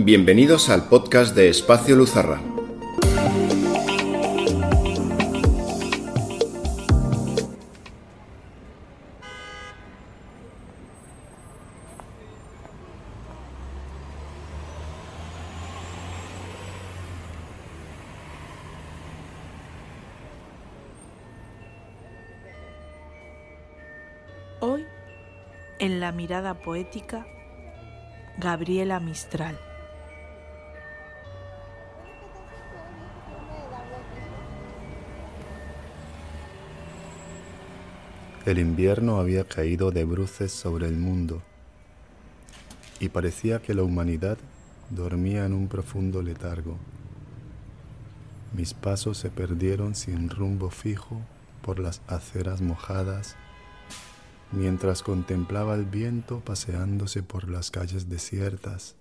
Bienvenidos al podcast de Espacio Luzarra. Hoy, en la mirada poética, Gabriela Mistral. El invierno había caído de bruces sobre el mundo y parecía que la humanidad dormía en un profundo letargo. Mis pasos se perdieron sin rumbo fijo por las aceras mojadas mientras contemplaba el viento paseándose por las calles desiertas,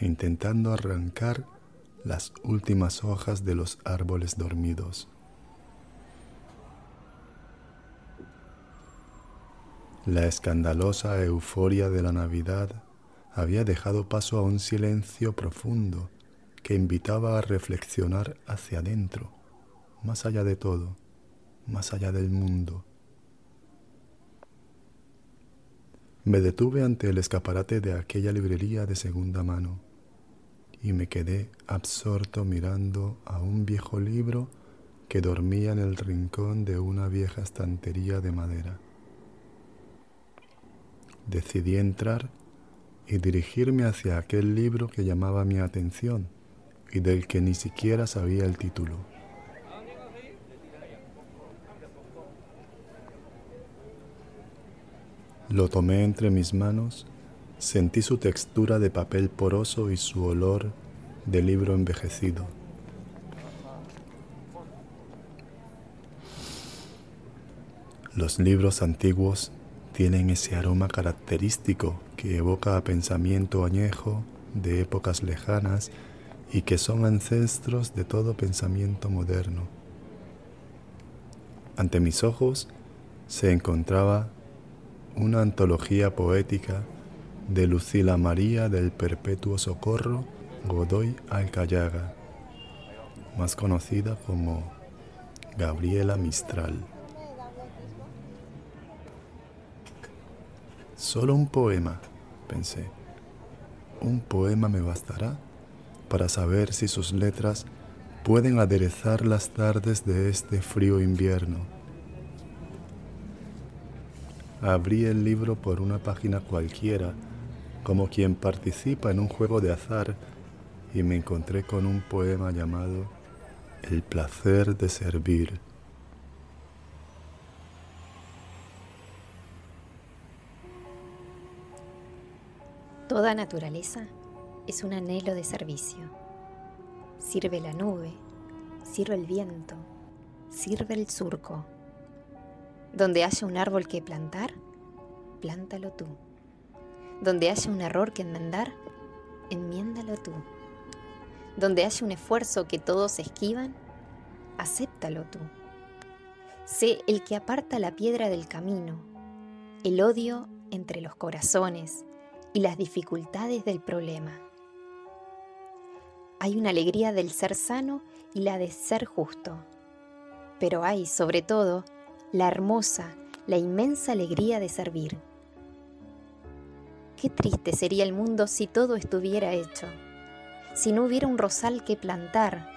intentando arrancar las últimas hojas de los árboles dormidos. La escandalosa euforia de la Navidad había dejado paso a un silencio profundo que invitaba a reflexionar hacia adentro, más allá de todo, más allá del mundo. Me detuve ante el escaparate de aquella librería de segunda mano y me quedé absorto mirando a un viejo libro que dormía en el rincón de una vieja estantería de madera. Decidí entrar y dirigirme hacia aquel libro que llamaba mi atención y del que ni siquiera sabía el título. Lo tomé entre mis manos, sentí su textura de papel poroso y su olor de libro envejecido. Los libros antiguos tienen ese aroma característico que evoca a pensamiento añejo de épocas lejanas y que son ancestros de todo pensamiento moderno. Ante mis ojos se encontraba una antología poética de Lucila María del Perpetuo Socorro Godoy Alcayaga, más conocida como Gabriela Mistral. Solo un poema, pensé. Un poema me bastará para saber si sus letras pueden aderezar las tardes de este frío invierno Abrí el libro por una página cualquiera, como quien participa en un juego de azar, y me encontré con un poema llamado El placer de servir. Toda naturaleza es un anhelo de servicio. Sirve la nube, sirve el viento, sirve el surco donde haya un árbol que plantar, plántalo tú. Donde haya un error que enmendar, enmiéndalo tú. Donde haya un esfuerzo que todos esquivan, acéptalo tú. Sé el que aparta la piedra del camino, el odio entre los corazones y las dificultades del problema. Hay una alegría del ser sano y la de ser justo, pero hay, sobre todo, la hermosa, la inmensa alegría de servir. Qué triste sería el mundo si todo estuviera hecho, si no hubiera un rosal que plantar,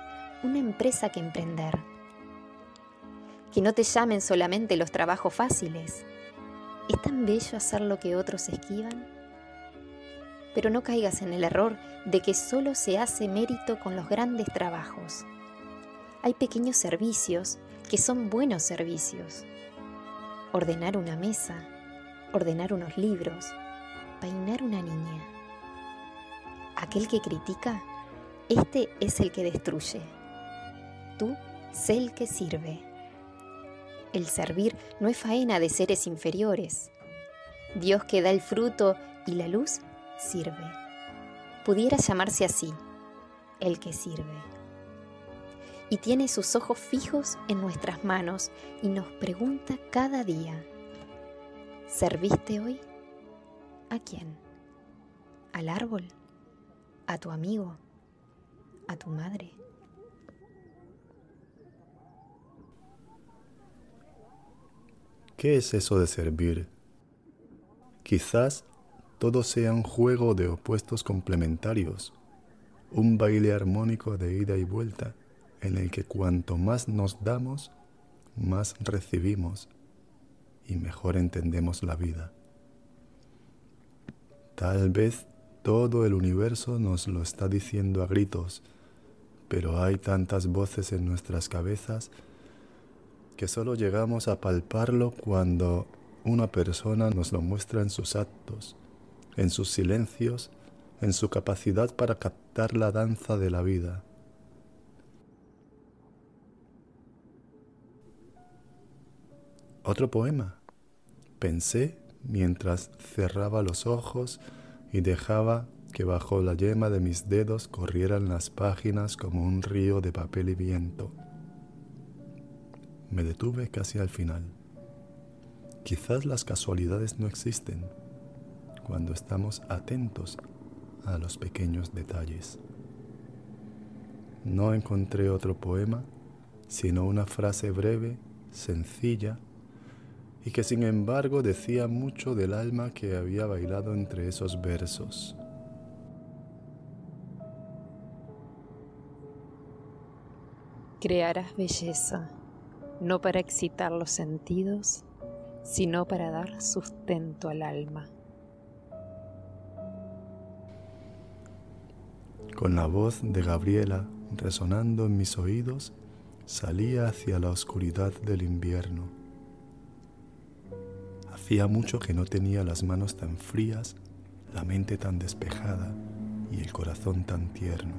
una empresa que emprender. Que no te llamen solamente los trabajos fáciles. ¿Es tan bello hacer lo que otros esquivan? Pero no caigas en el error de que solo se hace mérito con los grandes trabajos. Hay pequeños servicios que son buenos servicios. Ordenar una mesa, ordenar unos libros, peinar una niña. Aquel que critica, este es el que destruye. Tú sé el que sirve. El servir no es faena de seres inferiores. Dios que da el fruto y la luz sirve. Pudiera llamarse así, el que sirve y tiene sus ojos fijos en nuestras manos y nos pregunta cada día, ¿serviste hoy? ¿A quién? ¿Al árbol? a tu amigo, a tu madre. ¿Qué es eso de servir? Quizás todo sea un juego de opuestos complementarios, un baile armónico de ida y vuelta, en el que cuanto más nos damos, más recibimos y mejor entendemos la vida. Tal vez todo el universo nos lo está diciendo a gritos, pero hay tantas voces en nuestras cabezas que solo llegamos a palparlo cuando una persona nos lo muestra en sus actos, en sus silencios, en su capacidad para captar la danza de la vida. Otro poema. Pensé mientras cerraba los ojos y dejaba que bajo la yema de mis dedos corrieran las páginas como un río de papel y viento. Me detuve casi al final. Quizás las casualidades no existen cuando estamos atentos a los pequeños detalles. No encontré otro poema, sino una frase breve, sencilla, y que sin embargo decía mucho del alma que había bailado entre esos versos. Crearás belleza, no para excitar los sentidos, sino para dar sustento al alma. Con la voz de Gabriela resonando en mis oídos, salía hacia la oscuridad del invierno Hacía mucho que no tenía las manos tan frías, la mente tan despejada y el corazón tan tierno.